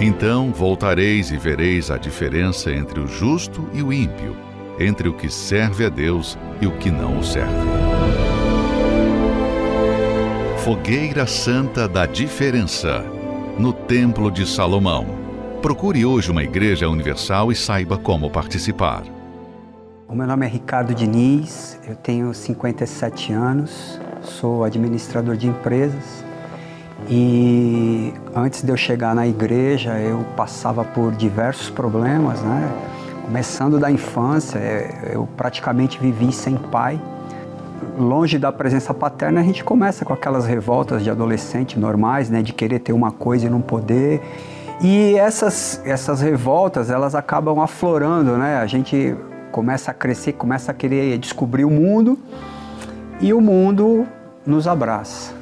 Então voltareis e vereis a diferença entre o justo e o ímpio, entre o que serve a Deus e o que não o serve. Fogueira Santa da Diferença, no Templo de Salomão. Procure hoje uma igreja universal e saiba como participar. O meu nome é Ricardo Diniz, eu tenho 57 anos, sou administrador de empresas e antes de eu chegar na igreja eu passava por diversos problemas, né? Começando da infância, eu praticamente vivi sem pai longe da presença paterna, a gente começa com aquelas revoltas de adolescente normais, né, de querer ter uma coisa e não poder. E essas, essas revoltas, elas acabam aflorando, né? A gente começa a crescer, começa a querer descobrir o mundo e o mundo nos abraça.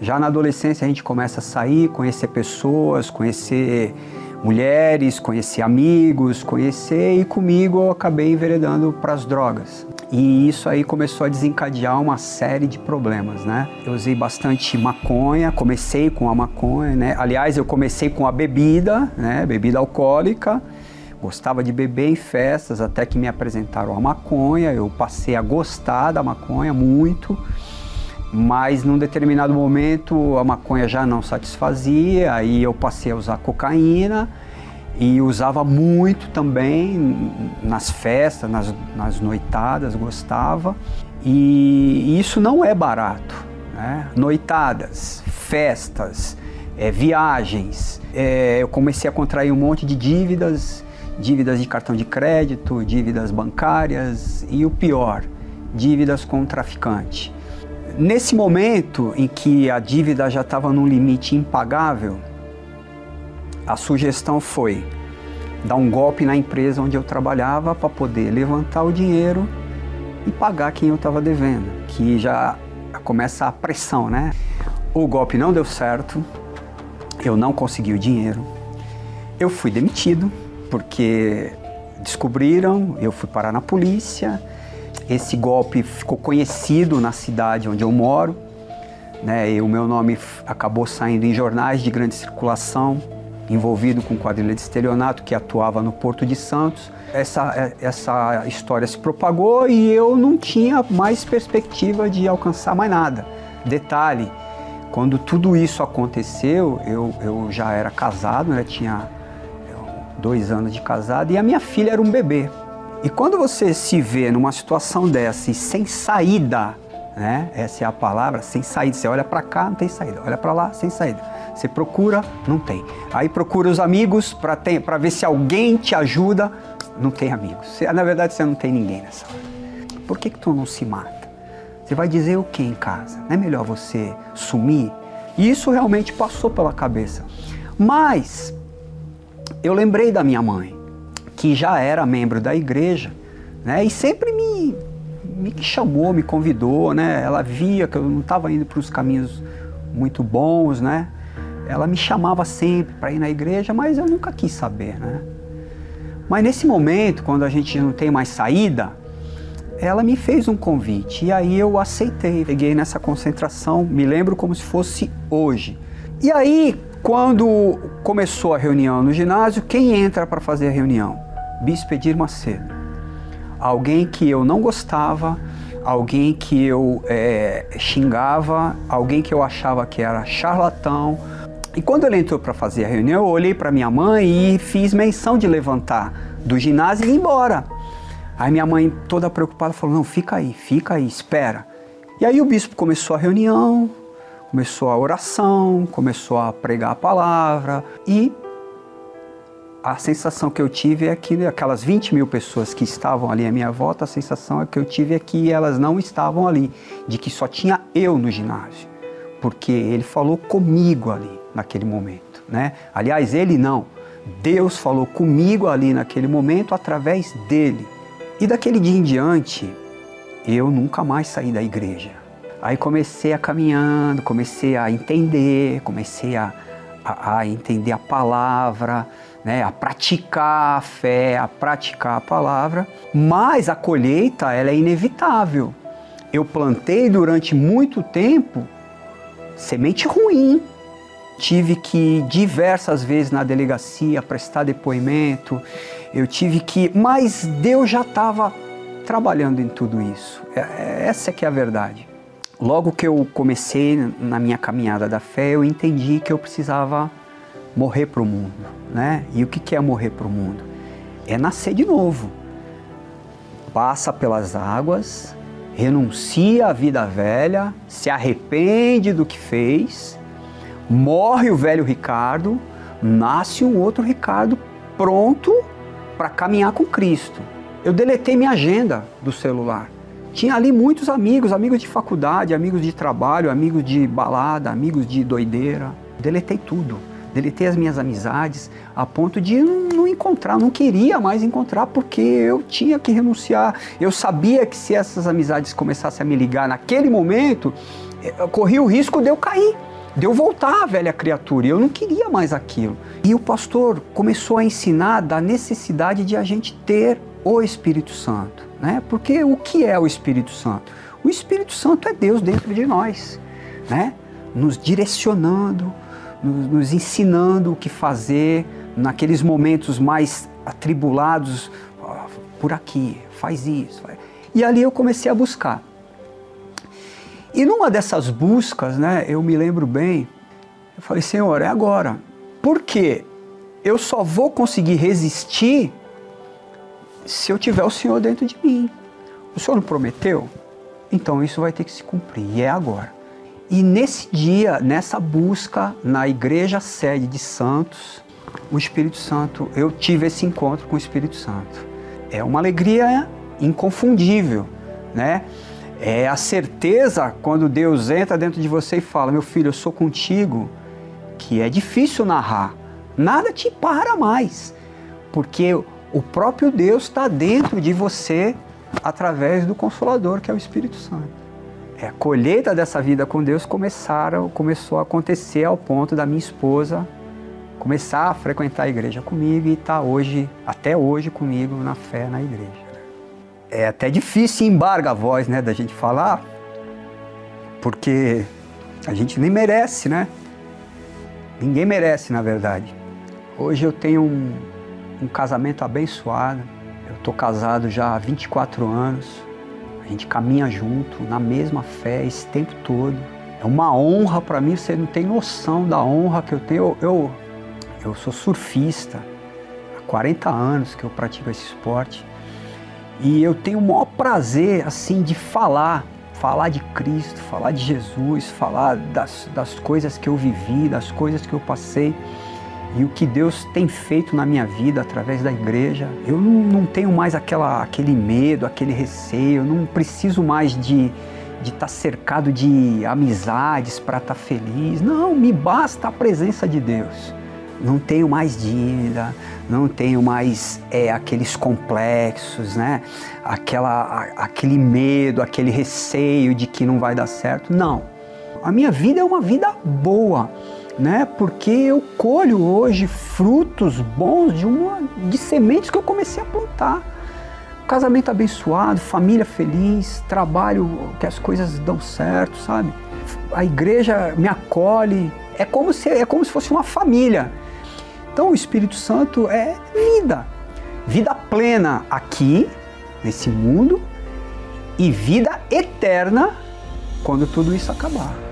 Já na adolescência a gente começa a sair, conhecer pessoas, conhecer mulheres, conhecer amigos, conhecer e comigo eu acabei enveredando para as drogas. E isso aí começou a desencadear uma série de problemas, né? Eu usei bastante maconha, comecei com a maconha, né? Aliás, eu comecei com a bebida, né? Bebida alcoólica. Gostava de beber em festas até que me apresentaram a maconha. Eu passei a gostar da maconha muito, mas num determinado momento a maconha já não satisfazia, aí eu passei a usar cocaína e usava muito também nas festas, nas, nas noitadas, gostava. E isso não é barato. Né? Noitadas, festas, é, viagens. É, eu comecei a contrair um monte de dívidas, dívidas de cartão de crédito, dívidas bancárias e o pior, dívidas com o traficante. Nesse momento em que a dívida já estava num limite impagável, a sugestão foi dar um golpe na empresa onde eu trabalhava para poder levantar o dinheiro e pagar quem eu estava devendo, que já começa a pressão, né? O golpe não deu certo, eu não consegui o dinheiro, eu fui demitido porque descobriram, eu fui parar na polícia, esse golpe ficou conhecido na cidade onde eu moro, né? E o meu nome acabou saindo em jornais de grande circulação, envolvido com quadrilha de estelionato que atuava no Porto de Santos. Essa, essa história se propagou e eu não tinha mais perspectiva de alcançar mais nada. Detalhe, quando tudo isso aconteceu, eu, eu já era casado, né? tinha dois anos de casado e a minha filha era um bebê. E quando você se vê numa situação dessa e sem saída, né? essa é a palavra, sem saída, você olha para cá, não tem saída, olha para lá, sem saída você procura, não tem. Aí procura os amigos para ver se alguém te ajuda, não tem amigos. Você, na verdade, você não tem ninguém nessa hora. Por que, que tu não se mata? Você vai dizer o que em casa? Não é melhor você sumir? E isso realmente passou pela cabeça. Mas eu lembrei da minha mãe, que já era membro da igreja, né? E sempre me, me chamou, me convidou, né? Ela via que eu não estava indo para os caminhos muito bons, né? ela me chamava sempre para ir na igreja, mas eu nunca quis saber, né? Mas nesse momento, quando a gente não tem mais saída, ela me fez um convite e aí eu aceitei. Peguei nessa concentração, me lembro como se fosse hoje. E aí, quando começou a reunião no ginásio, quem entra para fazer a reunião? Bispo Edir Macedo. Alguém que eu não gostava, alguém que eu é, xingava, alguém que eu achava que era charlatão, e quando ele entrou para fazer a reunião, eu olhei para minha mãe e fiz menção de levantar do ginásio e ir embora. Aí minha mãe, toda preocupada, falou: Não, fica aí, fica aí, espera. E aí o bispo começou a reunião, começou a oração, começou a pregar a palavra e a sensação que eu tive é que aquelas 20 mil pessoas que estavam ali à minha volta, a sensação é que eu tive é que elas não estavam ali, de que só tinha eu no ginásio, porque ele falou comigo ali naquele momento, né? Aliás, ele não. Deus falou comigo ali naquele momento através dele. E daquele dia em diante, eu nunca mais saí da igreja. Aí comecei a caminhando, comecei a entender, comecei a, a, a entender a palavra, né, a praticar a fé, a praticar a palavra. Mas a colheita ela é inevitável. Eu plantei durante muito tempo semente ruim, tive que diversas vezes na delegacia prestar depoimento, eu tive que, mas Deus já estava trabalhando em tudo isso. É, é, essa é que é a verdade. logo que eu comecei na minha caminhada da fé, eu entendi que eu precisava morrer para o mundo, né? E o que é morrer para o mundo? É nascer de novo. Passa pelas águas, renuncia à vida velha, se arrepende do que fez, morre o velho Ricardo, nasce um outro Ricardo pronto para caminhar com Cristo. Eu deletei minha agenda do celular. Tinha ali muitos amigos, amigos de faculdade, amigos de trabalho, amigos de balada, amigos de doideira. Deletei tudo. Deletei as minhas amizades a ponto de não encontrar, não queria mais encontrar porque eu tinha que renunciar. Eu sabia que se essas amizades começassem a me ligar naquele momento, eu corria o risco de eu cair, de eu voltar à velha criatura. Eu não queria mais aquilo. E o pastor começou a ensinar da necessidade de a gente ter o Espírito Santo. Né? Porque o que é o Espírito Santo? O Espírito Santo é Deus dentro de nós, né? nos direcionando, nos, nos ensinando o que fazer naqueles momentos mais atribulados. Por aqui, faz isso. E ali eu comecei a buscar. E numa dessas buscas, né, eu me lembro bem, eu falei, Senhor, é agora. Porque eu só vou conseguir resistir se eu tiver o Senhor dentro de mim. O Senhor não prometeu? Então isso vai ter que se cumprir, e é agora. E nesse dia, nessa busca na igreja sede de Santos, o Espírito Santo, eu tive esse encontro com o Espírito Santo. É uma alegria inconfundível, né? É a certeza quando Deus entra dentro de você e fala: Meu filho, eu sou contigo, que é difícil narrar. Nada te para mais, porque o próprio Deus está dentro de você através do Consolador, que é o Espírito Santo é, colheita dessa vida com Deus começaram, começou a acontecer ao ponto da minha esposa começar a frequentar a igreja comigo e estar tá hoje, até hoje comigo na fé na igreja. É até difícil embarga a voz, né, da gente falar, porque a gente nem merece, né? Ninguém merece, na verdade. Hoje eu tenho um, um casamento abençoado. Eu estou casado já há 24 anos a gente caminha junto, na mesma fé, esse tempo todo. É uma honra para mim, você não tem noção da honra que eu tenho. Eu, eu, eu sou surfista, há 40 anos que eu pratico esse esporte. E eu tenho o maior prazer, assim, de falar, falar de Cristo, falar de Jesus, falar das, das coisas que eu vivi, das coisas que eu passei e o que Deus tem feito na minha vida através da igreja. Eu não, não tenho mais aquela, aquele medo, aquele receio, eu não preciso mais de de estar tá cercado de amizades para estar tá feliz. Não, me basta a presença de Deus. Não tenho mais dívida, não tenho mais é, aqueles complexos, né? Aquela, a, aquele medo, aquele receio de que não vai dar certo. Não. A minha vida é uma vida boa né? Porque eu colho hoje frutos bons de uma de sementes que eu comecei a plantar. Casamento abençoado, família feliz, trabalho que as coisas dão certo, sabe? A igreja me acolhe, é como se é como se fosse uma família. Então o Espírito Santo é vida. Vida plena aqui nesse mundo e vida eterna quando tudo isso acabar.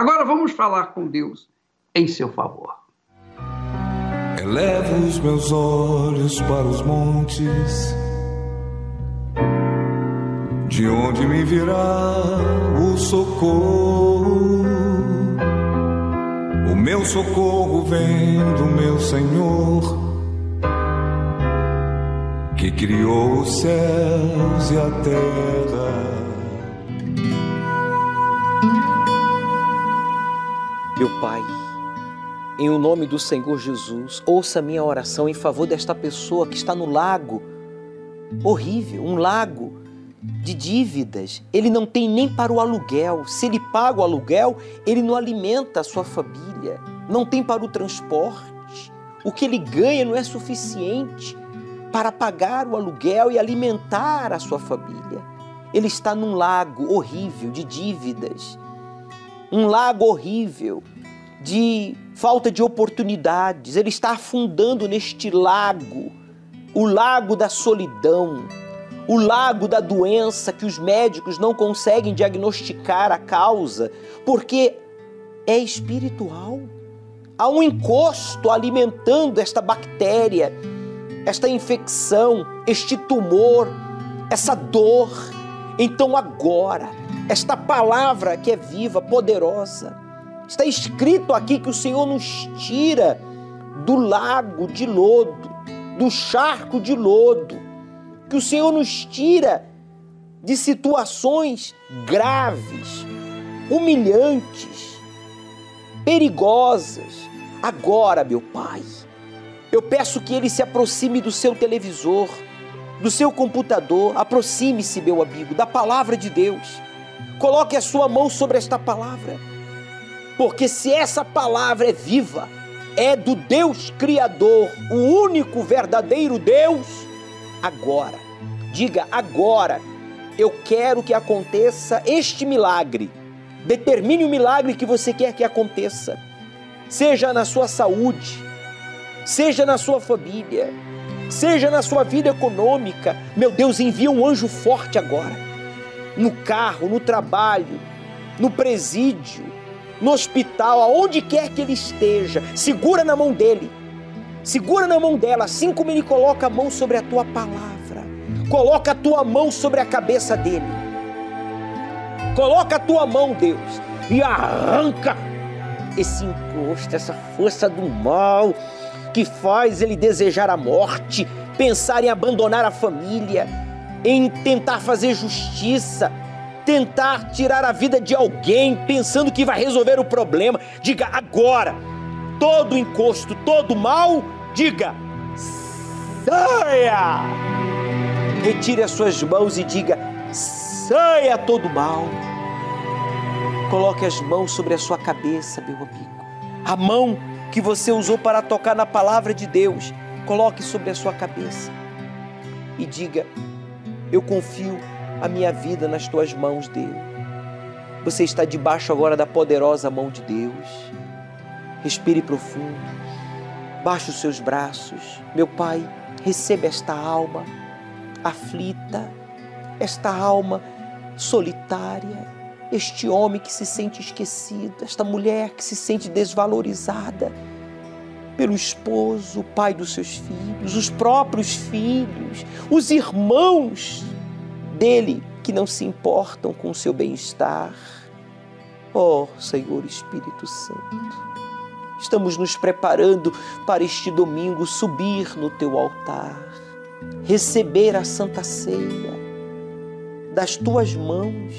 Agora vamos falar com Deus em seu favor. Elevo os meus olhos para os montes, de onde me virá o socorro. O meu socorro vem do meu Senhor que criou os céus e a terra. Pai, em o nome do Senhor Jesus, ouça minha oração em favor desta pessoa que está no lago horrível, um lago de dívidas. Ele não tem nem para o aluguel. Se ele paga o aluguel, ele não alimenta a sua família. Não tem para o transporte. O que ele ganha não é suficiente para pagar o aluguel e alimentar a sua família. Ele está num lago horrível de dívidas, um lago horrível de falta de oportunidades. Ele está afundando neste lago, o lago da solidão, o lago da doença que os médicos não conseguem diagnosticar a causa, porque é espiritual. Há um encosto alimentando esta bactéria esta infecção, este tumor, essa dor. Então agora, esta palavra que é viva, poderosa, está escrito aqui que o Senhor nos tira do lago de lodo, do charco de lodo, que o Senhor nos tira de situações graves, humilhantes, perigosas. Agora, meu Pai, eu peço que ele se aproxime do seu televisor, do seu computador. Aproxime-se, meu amigo, da palavra de Deus. Coloque a sua mão sobre esta palavra. Porque se essa palavra é viva, é do Deus Criador, o único verdadeiro Deus, agora, diga agora, eu quero que aconteça este milagre. Determine o milagre que você quer que aconteça, seja na sua saúde, seja na sua família, seja na sua vida econômica. Meu Deus, envia um anjo forte agora. No carro, no trabalho, no presídio, no hospital, aonde quer que ele esteja, segura na mão dele. Segura na mão dela, assim como ele coloca a mão sobre a tua palavra. Coloca a tua mão sobre a cabeça dele. Coloca a tua mão, Deus, e arranca esse encosto, essa força do mal que faz ele desejar a morte, pensar em abandonar a família, em tentar fazer justiça, tentar tirar a vida de alguém pensando que vai resolver o problema. Diga agora, todo encosto, todo mal, diga saia! Retire as suas mãos e diga saia todo mal. Coloque as mãos sobre a sua cabeça, meu amigo. A mão que você usou para tocar na palavra de Deus, coloque sobre a sua cabeça e diga: Eu confio a minha vida nas tuas mãos, Deus. Você está debaixo agora da poderosa mão de Deus. Respire profundo. Baixe os seus braços. Meu Pai, receba esta alma aflita, esta alma solitária, este homem que se sente esquecido, esta mulher que se sente desvalorizada pelo esposo, o pai dos seus filhos, os próprios filhos, os irmãos dele que não se importam com o seu bem-estar. Ó oh, Senhor Espírito Santo, estamos nos preparando para este domingo subir no teu altar, receber a Santa Ceia das tuas mãos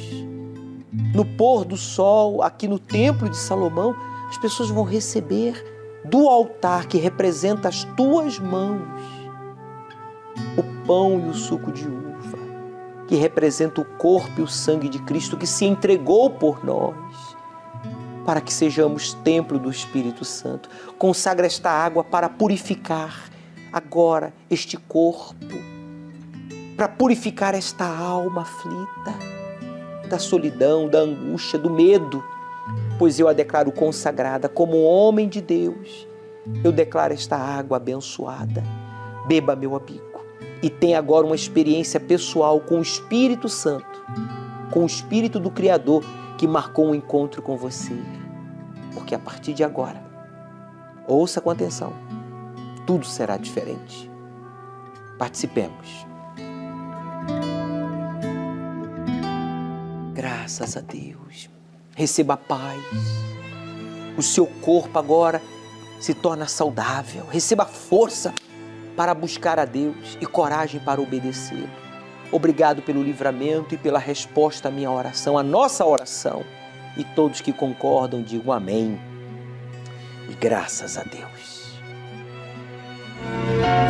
no pôr do sol, aqui no Templo de Salomão, as pessoas vão receber do altar que representa as tuas mãos o pão e o suco de uva, que representa o corpo e o sangue de Cristo que se entregou por nós, para que sejamos templo do Espírito Santo. Consagra esta água para purificar agora este corpo, para purificar esta alma aflita da solidão, da angústia, do medo, pois eu a declaro consagrada como homem de Deus. Eu declaro esta água abençoada. Beba, meu amigo, e tenha agora uma experiência pessoal com o Espírito Santo, com o Espírito do Criador que marcou um encontro com você. Porque a partir de agora, ouça com atenção, tudo será diferente. Participemos. Graças a Deus. Receba paz. O seu corpo agora se torna saudável. Receba força para buscar a Deus e coragem para obedecer. Obrigado pelo livramento e pela resposta à minha oração, a nossa oração. E todos que concordam digam amém. E graças a Deus.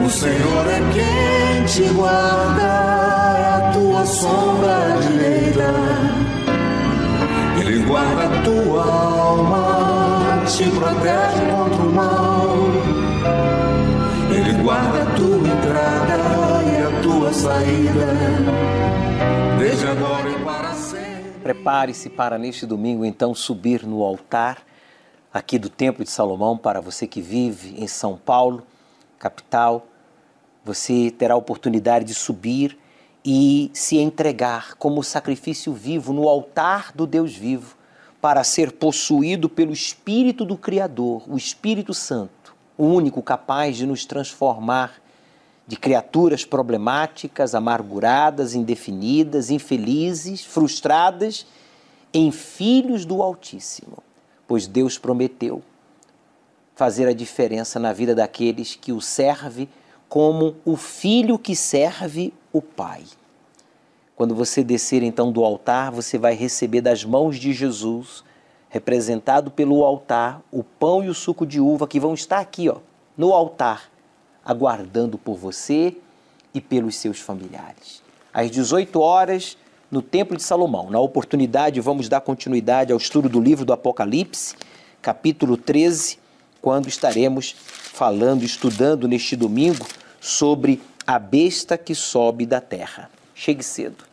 O Senhor é quem te guarda, é a tua sombra direita ele guarda a tua alma, te protege contra o mal. Guarda a tua entrada e a tua saída, desde agora e para sempre. Prepare-se para neste domingo então subir no altar aqui do Templo de Salomão para você que vive em São Paulo, capital. Você terá a oportunidade de subir e se entregar como sacrifício vivo no altar do Deus vivo, para ser possuído pelo Espírito do Criador, o Espírito Santo, único capaz de nos transformar de criaturas problemáticas, amarguradas, indefinidas, infelizes, frustradas, em filhos do Altíssimo, pois Deus prometeu fazer a diferença na vida daqueles que o servem como o filho que serve o Pai. Quando você descer então do altar, você vai receber das mãos de Jesus, representado pelo altar, o pão e o suco de uva que vão estar aqui, ó, no altar, aguardando por você e pelos seus familiares. Às 18 horas, no Templo de Salomão. Na oportunidade, vamos dar continuidade ao estudo do livro do Apocalipse, capítulo 13, quando estaremos falando, estudando neste domingo sobre a besta que sobe da terra. Chegue cedo.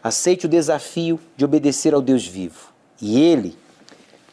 Aceite o desafio de obedecer ao Deus vivo e Ele